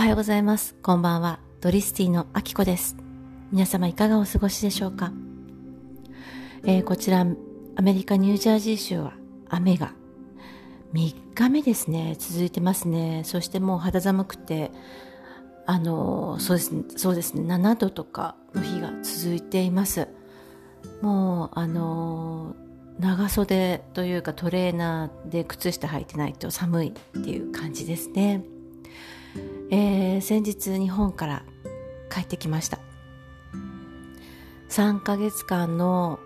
おはようございます。こんばんは。ドリスティのあきこです。皆様いかがお過ごしでしょうか、えー、こちら、アメリカ・ニュージャージー州は雨が3日目ですね。続いてますね。そしてもう肌寒くて、あのそうですね、そうですね、7度とかの日が続いています。もう、あの長袖というかトレーナーで靴下履いてないと寒いっていう感じですね。えー、先日日本から帰ってきました。3ヶ月間の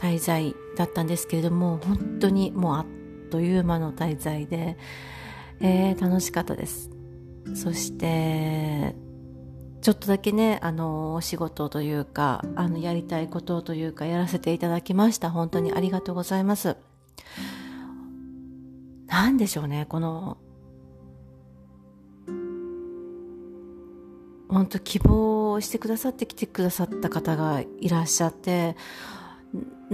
滞在だったんですけれども本当にもうあっという間の滞在で、えー、楽しかったです。そしてちょっとだけねあのお仕事というかあのやりたいことというかやらせていただきました。本当にありがとうございます。何でしょうねこの本当希望してくださって来てくださった方がいらっしゃって、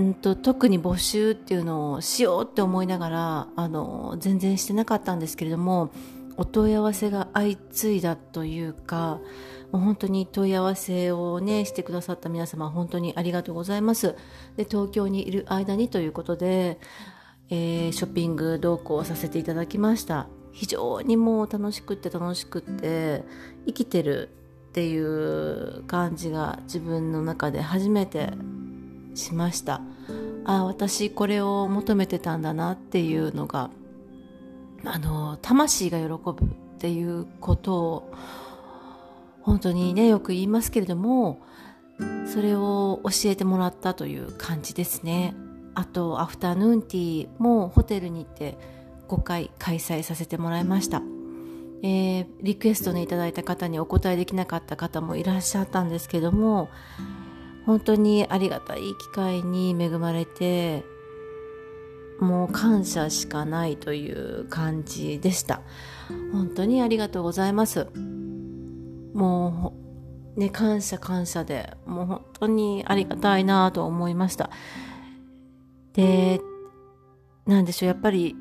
んと特に募集っていうのをしようって思いながらあの全然してなかったんですけれどもお問い合わせが相次いだというかもう本当に問い合わせをねしてくださった皆様本当にありがとうございます。で東京にいる間にということで、えー、ショッピング同行させていただきました。非常にもう楽しくって楽しくって生きてるっていう感じが自分の中で初めてしました。あ私これを求めてたんだなっていうのがあの魂が喜ぶっていうことを本当にねよく言いますけれどもそれを教えてもらったという感じですね。あとアフタヌーンティーもホテルに行って5回開催させてもらいました。えー、リクエストにいただいた方にお答えできなかった方もいらっしゃったんですけども本当にありがたい機会に恵まれてもう感謝しかないという感じでした。本当にありがとうございます。もうね感謝感謝でもう本当にありがたいなと思いました。でなんでしょうやっぱり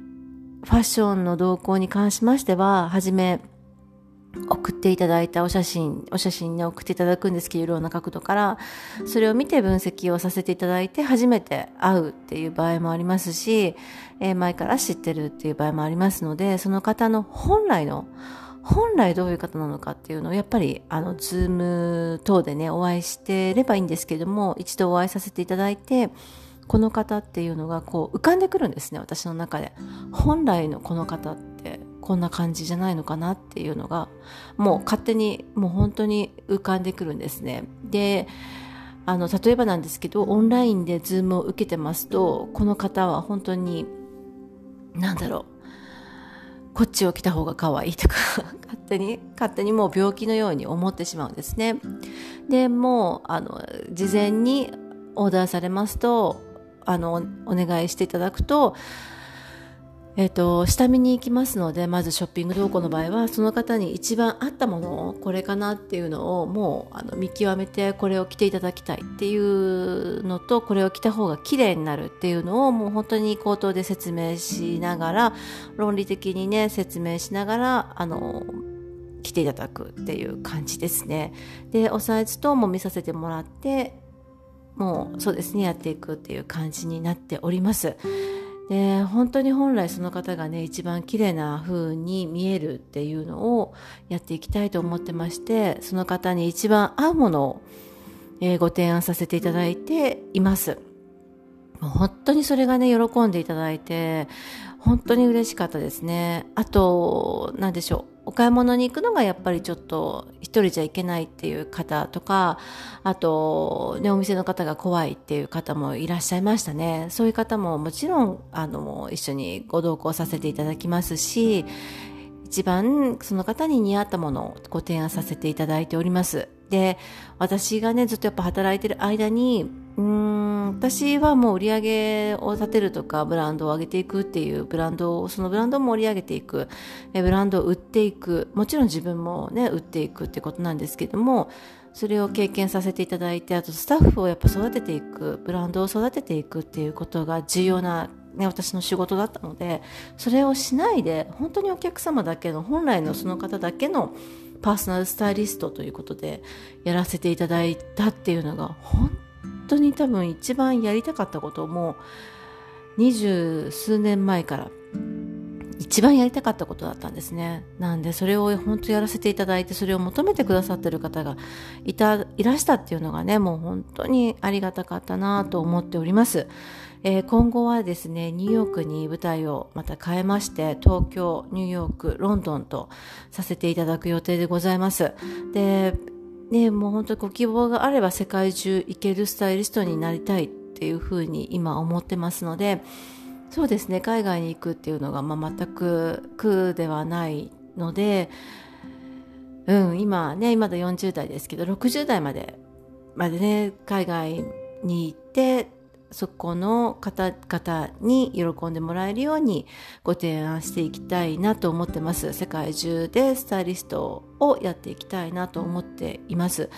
ファッションの動向に関しましては、はじめ、送っていただいたお写真、お写真に送っていただくんですけど、いろんな角度から、それを見て分析をさせていただいて、初めて会うっていう場合もありますし、えー、前から知ってるっていう場合もありますので、その方の本来の、本来どういう方なのかっていうのを、やっぱり、あの、ズーム等でね、お会いしてればいいんですけども、一度お会いさせていただいて、この方っていうのがこう浮かんでくるんですね私の中で。本来のこの方ってこんな感じじゃないのかなっていうのがもう勝手にもう本当に浮かんでくるんですね。であの例えばなんですけどオンラインでズームを受けてますとこの方は本当に何だろうこっちを着た方が可愛いとか勝手に勝手にもう病気のように思ってしまうんですね。でもうあの事前にオーダーされますとあのお願いしていただくとえっ、ー、と下見に行きますのでまずショッピング動向の場合はその方に一番合ったものをこれかなっていうのをもうあの見極めてこれを着ていただきたいっていうのとこれを着た方が綺麗になるっていうのをもう本当に口頭で説明しながら論理的にね説明しながらあの着ていただくっていう感じですね。でおサイズ等も見させてもらってもうそうですねやっていくっていう感じになっております。で本当に本来その方がね一番綺麗な風に見えるっていうのをやっていきたいと思ってましてその方に一番合うものを、えー、ご提案させていただいています。もう本当にそれがね喜んでいただいて本当に嬉しかったですね。あと何でしょうお買い物に行くのがやっぱりちょっと人じゃいけないっていう方とか、あと、ね、お店の方が怖いっていう方もいらっしゃいましたね。そういう方ももちろん、あの、一緒にご同行させていただきますし、一番その方に似合ったものをご提案させていただいております。で、私がね、ずっとやっぱ働いてる間に、うん、私はもう売り上げを立てるとか、ブランドを上げていくっていうブランドを、そのブランドを盛り上げていく、ブランドを売っていく、もちろん自分もね、売っていくってことなんですけども、それを経験させていただいて、あとスタッフをやっぱ育てていく、ブランドを育てていくっていうことが重要なね、私の仕事だったのでそれをしないで本当にお客様だけの本来のその方だけのパーソナルスタイリストということでやらせていただいたっていうのが本当に多分一番やりたかったことも二十数年前から一番やりたかったことだったんですね。なんでそれを本当やらせていただいてそれを求めてくださってる方がいた、いらしたっていうのがね、もう本当にありがたかったなと思っております。えー、今後はですね、ニューヨークに舞台をまた変えまして、東京、ニューヨーク、ロンドンとさせていただく予定でございます。で、ね、もう本当にご希望があれば世界中行けるスタイリストになりたいっていうふうに今思ってますので、そうですね、海外に行くっていうのが、まあ、全く苦ではないので、うん、今ね、今だ40代ですけど、60代まで、までね、海外に行って、そこの方々に喜んでもらえるようにご提案していきたいなと思ってます。世界中でスタイリストをやっていきたいなと思っています。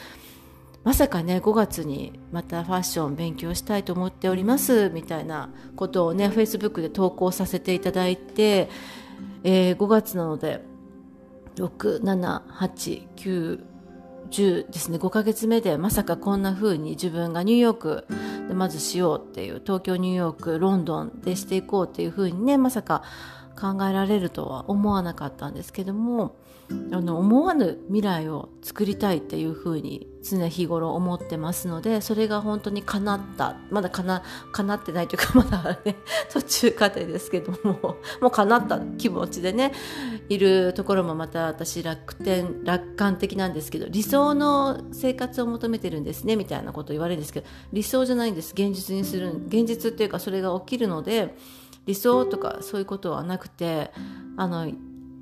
まさかね、5月にまたファッション勉強したいと思っておりますみたいなことをね、Facebook で投稿させていただいて、えー、5月なので、6、7、8、9、10ですね5ヶ月目でまさかこんな風に自分がニューヨークでまずしようっていう東京ニューヨークロンドンでしていこうっていうふうにねまさか考えられるとは思わなかったんですけどもあの思わぬ未来を作りたいっていうふうに常日頃思ってますのでそれが本当に叶ったまだかな叶ってないというか まだね途中過程ですけどももう叶った気持ちでねいるところもまた私楽天楽観的なんですけど理想の生活を求めてるんですねみたいなこと言われるんですけど理想じゃないんです現実にする現実っていうかそれが起きるので理想とかそういうことはなくてあの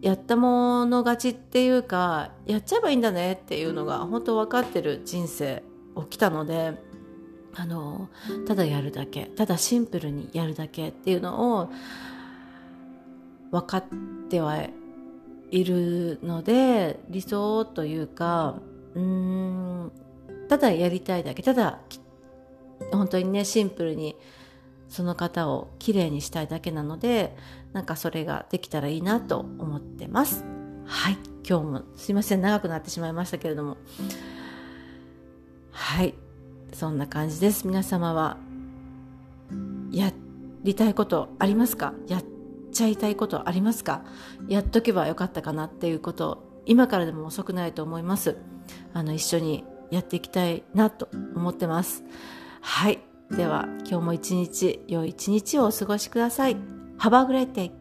やったもの勝ちっていうかやっちゃえばいいんだねっていうのが本当分かってる人生起きたのであのただやるだけただシンプルにやるだけっていうのを分かってはいるので理想というかうんただやりたいだけただ本当にねシンプルにその方をきれいにしたいだけなのでなんかそれができたらいいなと思ってます。はい。今日もすいません。長くなってしまいましたけれども。はい。そんな感じです。皆様はやりたいことありますか？やっちゃいたいことありますか？やっとけばよかったかなっていうこと今からでも遅くないと思います。あの一緒にやっていきたいなと思ってます。はい。では今日も一日良い一日をお過ごしください。Have a great day!